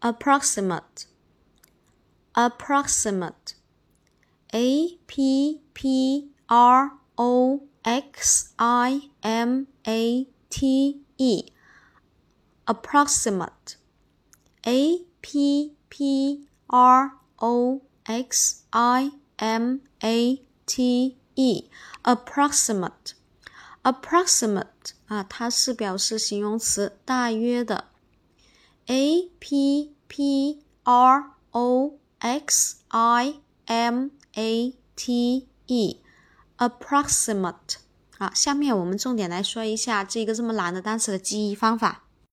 approximate approximate a p p r o x i m a t e approximate a p p r o x i m a t e approximate approximate 啊，它是表示形容词，大约的。 P p r o x i m a t e approximate 啊，下面我们重点来说一下这个这么难的单词的记忆方法。